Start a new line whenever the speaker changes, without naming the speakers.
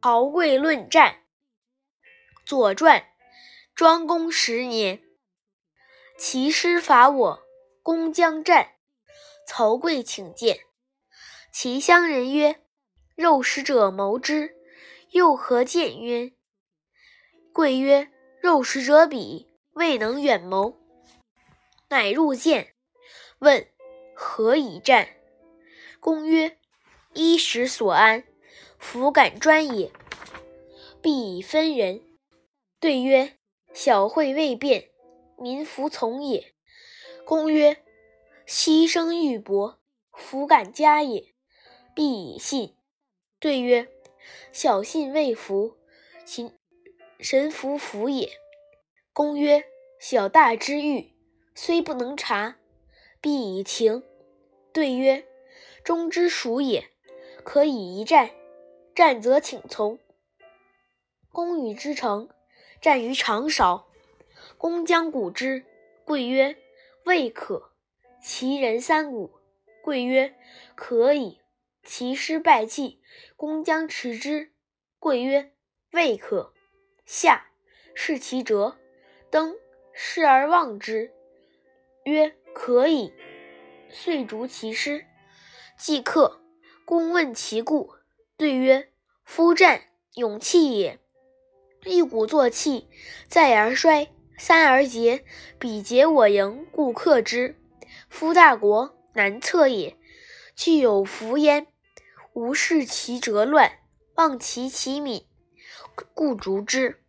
敖贵论战。左传，庄公十年，齐师伐我，公将战。曹刿请见，齐乡人曰：“肉食者谋之，又何见焉？”刿曰：“肉食者鄙，未能远谋。”乃入见，问何以战。公曰：“衣食所安，弗敢专也，必以分人。”对曰：“小惠未变，民服从也。”公曰：“牺牲玉帛，弗敢加也，必以信。”对曰：“小信未服，秦神弗服也。”公曰：“小大之欲。”虽不能察，必以情。对曰：“忠之属也，可以一战。战则请从。”公与之成，战于长勺。公将鼓之，刿曰：“未可。”其人三鼓，刿曰：“可以。”其师败绩，公将持之，刿曰：“未可。”下视其辙，登视而望之。曰：“可以。”遂逐其师。既克，公问其故，对曰：“夫战，勇气也。一鼓作气，再而衰，三而竭。彼竭我盈，故克之。夫大国，难测也。具有弗焉，无视其辙乱，望其其敏，故逐之。”